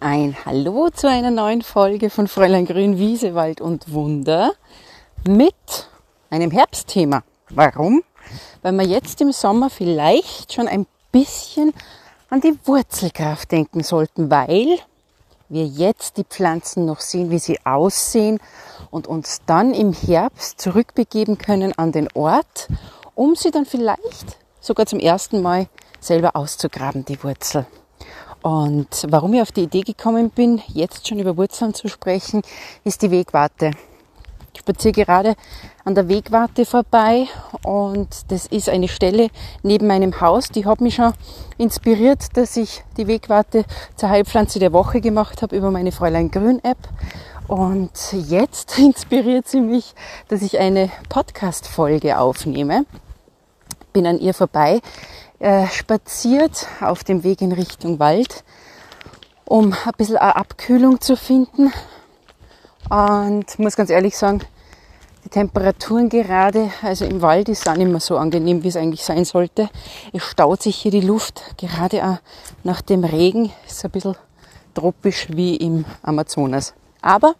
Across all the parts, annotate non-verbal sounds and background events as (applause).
Ein Hallo zu einer neuen Folge von Fräulein Grün, Wiese, Wald und Wunder mit einem Herbstthema. Warum? Weil wir jetzt im Sommer vielleicht schon ein bisschen an die Wurzelkraft denken sollten, weil wir jetzt die Pflanzen noch sehen, wie sie aussehen und uns dann im Herbst zurückbegeben können an den Ort, um sie dann vielleicht sogar zum ersten Mal selber auszugraben, die Wurzel. Und warum ich auf die Idee gekommen bin, jetzt schon über Wurzeln zu sprechen, ist die Wegwarte. Ich spaziere gerade an der Wegwarte vorbei und das ist eine Stelle neben meinem Haus, die hat mich schon inspiriert, dass ich die Wegwarte zur Heilpflanze der Woche gemacht habe über meine Fräulein Grün App. Und jetzt (laughs) inspiriert sie mich, dass ich eine Podcast-Folge aufnehme. Bin an ihr vorbei äh, spaziert auf dem Weg in Richtung Wald, um ein bisschen eine Abkühlung zu finden. Und muss ganz ehrlich sagen, die Temperaturen gerade, also im Wald ist auch nicht mehr so angenehm, wie es eigentlich sein sollte. Es staut sich hier die Luft, gerade auch nach dem Regen. Ist ein bisschen tropisch wie im Amazonas. Aber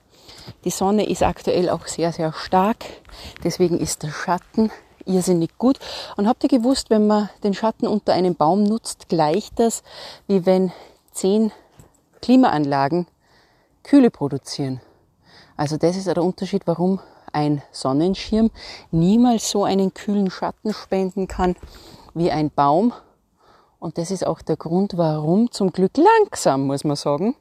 die Sonne ist aktuell auch sehr, sehr stark. Deswegen ist der Schatten irrsinnig gut. Und habt ihr gewusst, wenn man den Schatten unter einem Baum nutzt, gleicht das, wie wenn zehn Klimaanlagen Kühle produzieren. Also das ist der Unterschied, warum ein Sonnenschirm niemals so einen kühlen Schatten spenden kann wie ein Baum. Und das ist auch der Grund, warum zum Glück langsam, muss man sagen,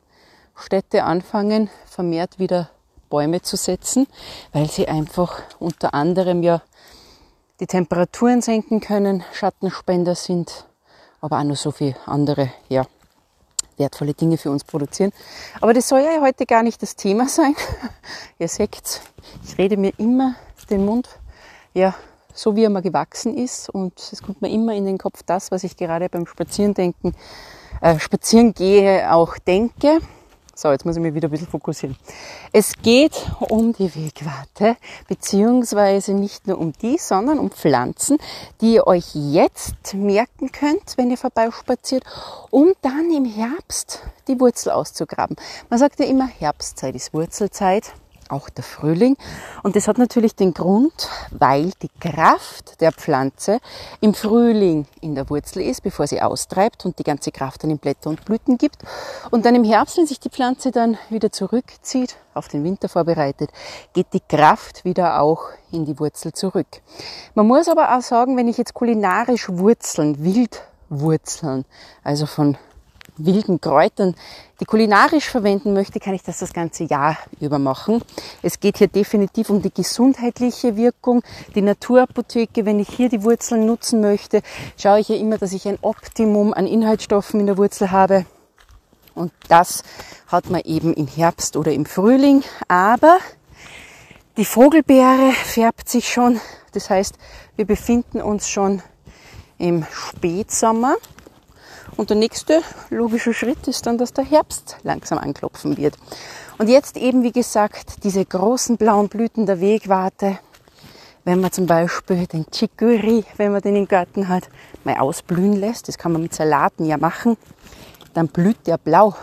Städte anfangen, vermehrt wieder Bäume zu setzen, weil sie einfach unter anderem ja die Temperaturen senken können, Schattenspender sind, aber auch noch so viele andere, ja, wertvolle Dinge für uns produzieren. Aber das soll ja heute gar nicht das Thema sein. (laughs) Ihr seht, ich rede mir immer den Mund, ja, so wie er mal gewachsen ist und es kommt mir immer in den Kopf das, was ich gerade beim Spazierendenken, äh, Spazieren gehe, auch denke. So, jetzt muss ich mich wieder ein bisschen fokussieren. Es geht um die Wegwarte, beziehungsweise nicht nur um die, sondern um Pflanzen, die ihr euch jetzt merken könnt, wenn ihr vorbeispaziert, um dann im Herbst die Wurzel auszugraben. Man sagt ja immer, Herbstzeit ist Wurzelzeit auch der Frühling. Und das hat natürlich den Grund, weil die Kraft der Pflanze im Frühling in der Wurzel ist, bevor sie austreibt und die ganze Kraft dann in Blätter und Blüten gibt. Und dann im Herbst, wenn sich die Pflanze dann wieder zurückzieht, auf den Winter vorbereitet, geht die Kraft wieder auch in die Wurzel zurück. Man muss aber auch sagen, wenn ich jetzt kulinarisch Wurzeln, Wildwurzeln, also von wilden Kräutern, die kulinarisch verwenden möchte, kann ich das das ganze Jahr über machen. Es geht hier definitiv um die gesundheitliche Wirkung. Die Naturapotheke, wenn ich hier die Wurzeln nutzen möchte, schaue ich ja immer, dass ich ein Optimum an Inhaltsstoffen in der Wurzel habe. Und das hat man eben im Herbst oder im Frühling. Aber die Vogelbeere färbt sich schon. Das heißt, wir befinden uns schon im Spätsommer. Und der nächste logische Schritt ist dann, dass der Herbst langsam anklopfen wird. Und jetzt eben, wie gesagt, diese großen blauen Blüten der Wegwarte, wenn man zum Beispiel den Chicory, wenn man den im Garten hat, mal ausblühen lässt, das kann man mit Salaten ja machen, dann blüht der blau,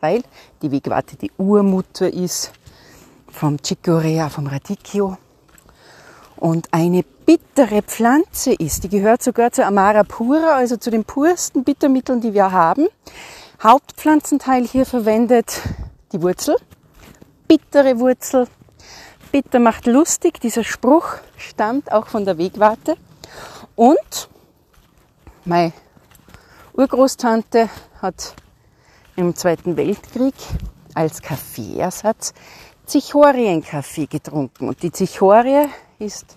weil die Wegwarte die Urmutter ist vom Chicorea, vom Radicchio und eine bittere Pflanze ist. Die gehört sogar zur Amara pura, also zu den pursten Bittermitteln, die wir haben. Hauptpflanzenteil hier verwendet die Wurzel, bittere Wurzel. Bitter macht lustig. Dieser Spruch stammt auch von der Wegwarte. Und meine Urgroßtante hat im Zweiten Weltkrieg als Kaffeeersatz Zichorienkaffee getrunken. Und die Zichorie ist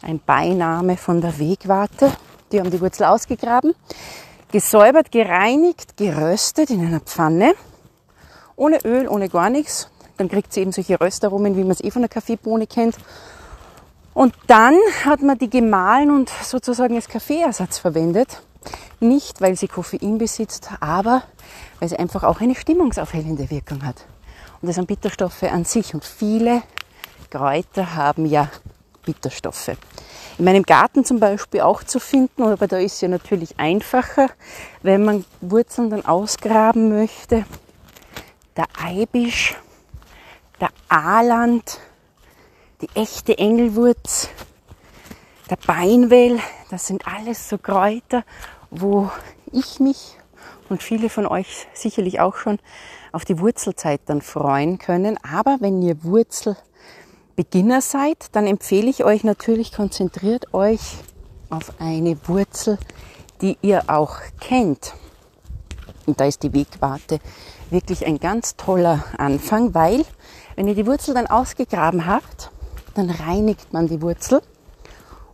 ein Beiname von der Wegwarte. Die haben die Wurzel ausgegraben, gesäubert, gereinigt, geröstet in einer Pfanne. Ohne Öl, ohne gar nichts. Dann kriegt sie eben solche Röstaromen, wie man es eh von der Kaffeebohne kennt. Und dann hat man die gemahlen und sozusagen als Kaffeeersatz verwendet. Nicht, weil sie Koffein besitzt, aber weil sie einfach auch eine stimmungsaufhellende Wirkung hat. Und das sind Bitterstoffe an sich. Und viele Kräuter haben ja Bitterstoffe. In meinem Garten zum Beispiel auch zu finden, aber da ist ja natürlich einfacher, wenn man Wurzeln dann ausgraben möchte, der Eibisch, der Aaland, die echte Engelwurz, der Beinwell, das sind alles so Kräuter, wo ich mich und viele von euch sicherlich auch schon auf die Wurzelzeit dann freuen können. Aber wenn ihr Wurzelbeginner seid, dann empfehle ich euch natürlich, konzentriert euch auf eine Wurzel, die ihr auch kennt. Und da ist die Wegwarte wirklich ein ganz toller Anfang, weil wenn ihr die Wurzel dann ausgegraben habt, dann reinigt man die Wurzel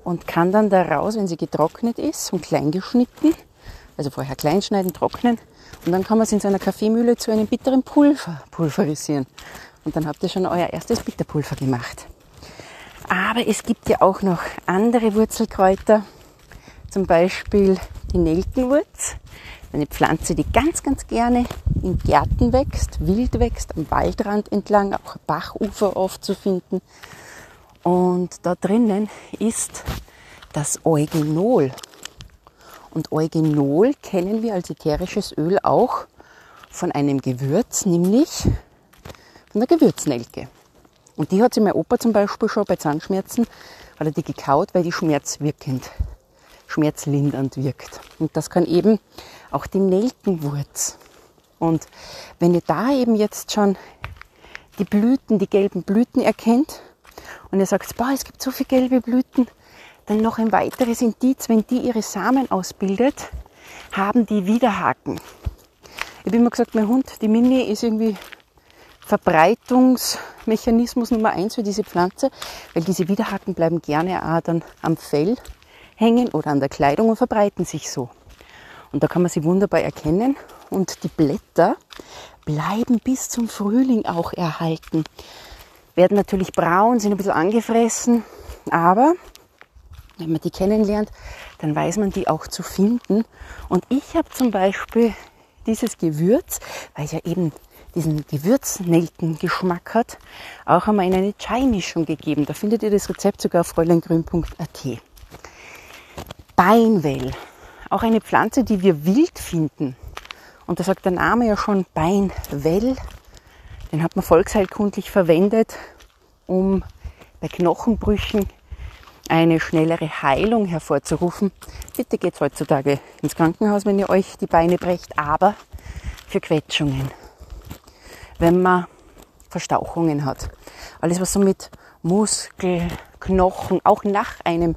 und kann dann daraus, wenn sie getrocknet ist und klein geschnitten, also vorher klein schneiden, trocknen und dann kann man es in so einer Kaffeemühle zu einem bitteren Pulver pulverisieren. Und dann habt ihr schon euer erstes Bitterpulver gemacht. Aber es gibt ja auch noch andere Wurzelkräuter, zum Beispiel die Nelkenwurz, eine Pflanze, die ganz, ganz gerne in Gärten wächst, wild wächst, am Waldrand entlang, auch Bachufer oft zu finden. Und da drinnen ist das Eugenol. Und Eugenol kennen wir als ätherisches Öl auch von einem Gewürz, nämlich von der Gewürznelke. Und die hat sich mein Opa zum Beispiel schon bei Zahnschmerzen, hat er die gekaut, weil die schmerzwirkend, schmerzlindernd wirkt. Und das kann eben auch die Nelkenwurz. Und wenn ihr da eben jetzt schon die Blüten, die gelben Blüten erkennt und ihr sagt, boah, es gibt so viele gelbe Blüten, dann noch ein weiteres Indiz, wenn die ihre Samen ausbildet, haben die Widerhaken. Ich habe immer gesagt, mein Hund, die Mini, ist irgendwie Verbreitungsmechanismus Nummer eins für diese Pflanze, weil diese Widerhaken bleiben gerne auch dann am Fell hängen oder an der Kleidung und verbreiten sich so. Und da kann man sie wunderbar erkennen. Und die Blätter bleiben bis zum Frühling auch erhalten. Werden natürlich braun, sind ein bisschen angefressen, aber wenn man die kennenlernt, dann weiß man die auch zu finden. Und ich habe zum Beispiel dieses Gewürz, weil ja eben diesen Gewürznelkengeschmack hat, auch einmal in eine Chai-Mischung gegeben. Da findet ihr das Rezept sogar auf fräuleingrün.at. Beinwell auch eine Pflanze, die wir wild finden. Und da sagt der Name ja schon Beinwell. Den hat man volksheilkundlich verwendet, um bei Knochenbrüchen eine schnellere Heilung hervorzurufen. Bitte geht heutzutage ins Krankenhaus, wenn ihr euch die Beine brecht, aber für Quetschungen. Wenn man Verstauchungen hat. Alles, was so mit Muskel, Knochen, auch nach einem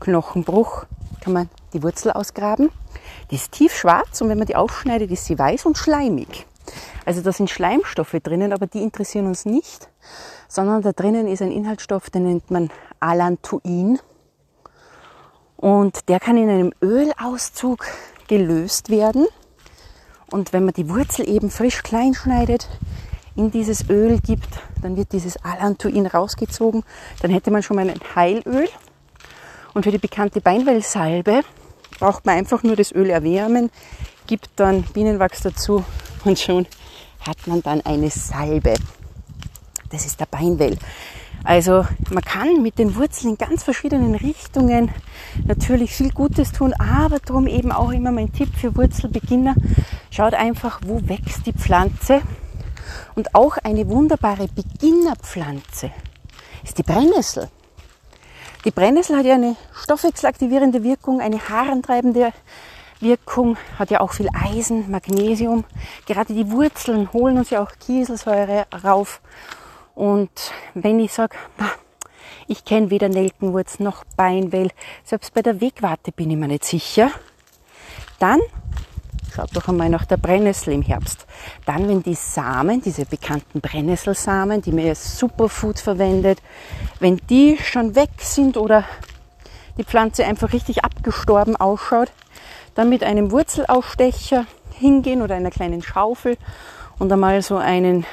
Knochenbruch kann man die Wurzel ausgraben. Die ist tiefschwarz und wenn man die aufschneidet, ist sie weiß und schleimig. Also da sind Schleimstoffe drinnen, aber die interessieren uns nicht, sondern da drinnen ist ein Inhaltsstoff, den nennt man Alantoin. Und der kann in einem Ölauszug gelöst werden. Und wenn man die Wurzel eben frisch klein schneidet, in dieses Öl gibt, dann wird dieses Alantoin rausgezogen. Dann hätte man schon mal ein Heilöl. Und für die bekannte Beinwellsalbe braucht man einfach nur das Öl erwärmen, gibt dann Bienenwachs dazu und schon hat man dann eine Salbe. Das ist der Beinwell. Also man kann mit den Wurzeln in ganz verschiedenen Richtungen natürlich viel Gutes tun, aber darum eben auch immer mein Tipp für Wurzelbeginner. Schaut einfach, wo wächst die Pflanze. Und auch eine wunderbare Beginnerpflanze ist die Brennnessel. Die Brennnessel hat ja eine stoffwechselaktivierende Wirkung, eine haarantreibende Wirkung, hat ja auch viel Eisen, Magnesium. Gerade die Wurzeln holen uns ja auch Kieselsäure rauf. Und wenn ich sage, ich kenne weder Nelkenwurz noch Beinwell, selbst bei der Wegwarte bin ich mir nicht sicher, dann Schaut doch einmal nach der Brennnessel im Herbst. Dann, wenn die Samen, diese bekannten Brennnesselsamen, die man als Superfood verwendet, wenn die schon weg sind oder die Pflanze einfach richtig abgestorben ausschaut, dann mit einem Wurzelausstecher hingehen oder einer kleinen Schaufel und einmal so einen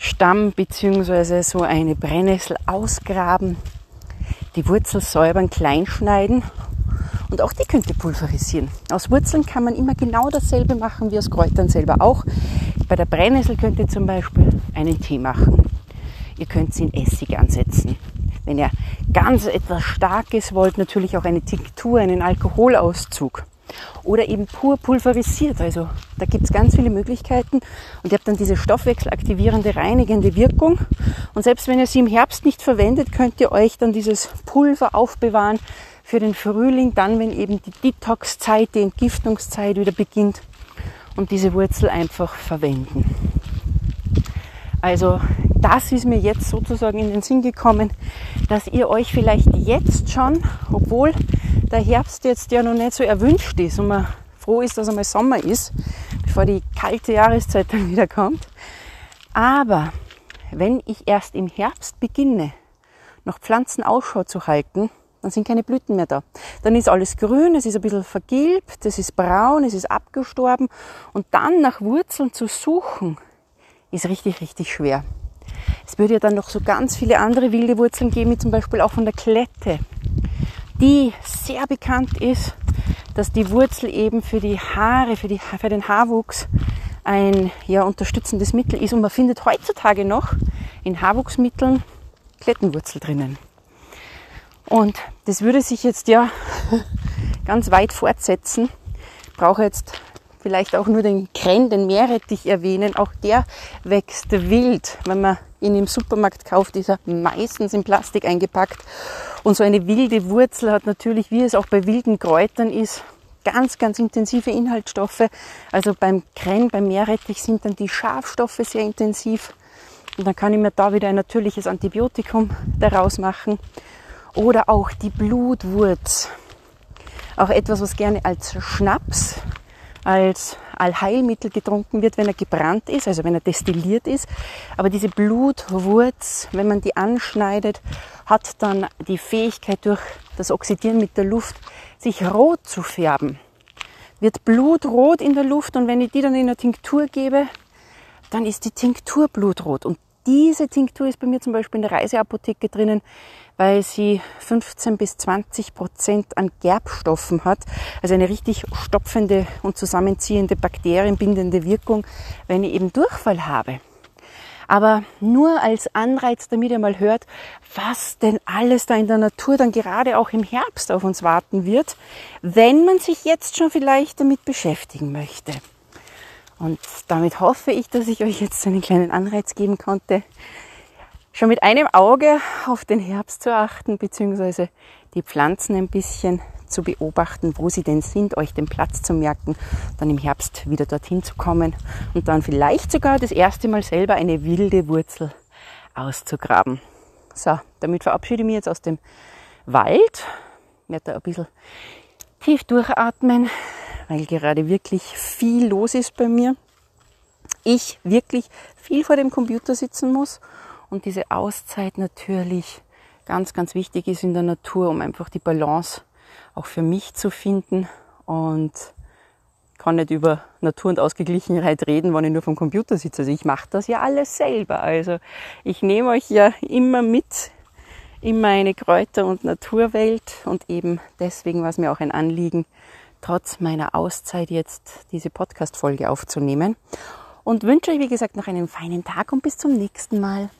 Brennnesselstamm bzw. so eine Brennnessel ausgraben, die Wurzel säubern, klein schneiden und auch die könnt ihr pulverisieren. Aus Wurzeln kann man immer genau dasselbe machen wie aus Kräutern selber auch. Bei der Brennnessel könnt ihr zum Beispiel einen Tee machen. Ihr könnt sie in Essig ansetzen. Wenn ihr ganz etwas Starkes wollt, natürlich auch eine Tinktur, einen Alkoholauszug. Oder eben pur pulverisiert. Also da gibt es ganz viele Möglichkeiten und ihr habt dann diese stoffwechselaktivierende, reinigende Wirkung. Und selbst wenn ihr sie im Herbst nicht verwendet, könnt ihr euch dann dieses Pulver aufbewahren für den Frühling, dann wenn eben die Detox-Zeit, die Entgiftungszeit wieder beginnt und diese Wurzel einfach verwenden. Also das ist mir jetzt sozusagen in den Sinn gekommen, dass ihr euch vielleicht jetzt schon, obwohl der Herbst jetzt ja noch nicht so erwünscht ist und man froh ist, dass einmal Sommer ist, bevor die kalte Jahreszeit dann wieder kommt. Aber wenn ich erst im Herbst beginne, noch Pflanzen Ausschau zu halten, dann sind keine Blüten mehr da. Dann ist alles grün, es ist ein bisschen vergilbt, es ist braun, es ist abgestorben und dann nach Wurzeln zu suchen, ist richtig, richtig schwer. Es würde ja dann noch so ganz viele andere wilde Wurzeln geben, wie zum Beispiel auch von der Klette, die sehr bekannt ist, dass die Wurzel eben für die Haare, für, die, für den Haarwuchs ein ja, unterstützendes Mittel ist. Und man findet heutzutage noch in Haarwuchsmitteln Klettenwurzel drinnen. Und das würde sich jetzt ja (laughs) ganz weit fortsetzen. Ich brauche jetzt vielleicht auch nur den Krenn, den Meerrettich erwähnen. Auch der wächst wild. Wenn man ihn im Supermarkt kauft, ist er meistens in Plastik eingepackt. Und so eine wilde Wurzel hat natürlich, wie es auch bei wilden Kräutern ist, ganz, ganz intensive Inhaltsstoffe. Also beim Krenn, beim Meerrettich sind dann die Schafstoffe sehr intensiv. Und dann kann ich mir da wieder ein natürliches Antibiotikum daraus machen. Oder auch die Blutwurz. Auch etwas, was gerne als Schnaps als Allheilmittel getrunken wird, wenn er gebrannt ist, also wenn er destilliert ist. Aber diese Blutwurz, wenn man die anschneidet, hat dann die Fähigkeit durch das Oxidieren mit der Luft, sich rot zu färben. Wird blutrot in der Luft und wenn ich die dann in eine Tinktur gebe, dann ist die Tinktur blutrot. Und diese Tinktur ist bei mir zum Beispiel in der Reiseapotheke drinnen, weil sie 15 bis 20 Prozent an Gerbstoffen hat. Also eine richtig stopfende und zusammenziehende, bakterienbindende Wirkung, wenn ich eben Durchfall habe. Aber nur als Anreiz, damit ihr mal hört, was denn alles da in der Natur dann gerade auch im Herbst auf uns warten wird, wenn man sich jetzt schon vielleicht damit beschäftigen möchte. Und damit hoffe ich, dass ich euch jetzt einen kleinen Anreiz geben konnte, schon mit einem Auge auf den Herbst zu achten, beziehungsweise die Pflanzen ein bisschen zu beobachten, wo sie denn sind, euch den Platz zu merken, dann im Herbst wieder dorthin zu kommen und dann vielleicht sogar das erste Mal selber eine wilde Wurzel auszugraben. So, damit verabschiede ich mich jetzt aus dem Wald. Ich werde da ein bisschen tief durchatmen, weil gerade wirklich viel los ist bei mir. Ich wirklich viel vor dem Computer sitzen muss und diese Auszeit natürlich ganz, ganz wichtig ist in der Natur, um einfach die Balance auch für mich zu finden und kann nicht über Natur und Ausgeglichenheit reden, wenn ich nur vom Computer sitze. Also ich mache das ja alles selber. Also ich nehme euch ja immer mit in meine Kräuter- und Naturwelt und eben deswegen war es mir auch ein Anliegen, trotz meiner Auszeit jetzt diese Podcast-Folge aufzunehmen. Und wünsche euch, wie gesagt, noch einen feinen Tag und bis zum nächsten Mal.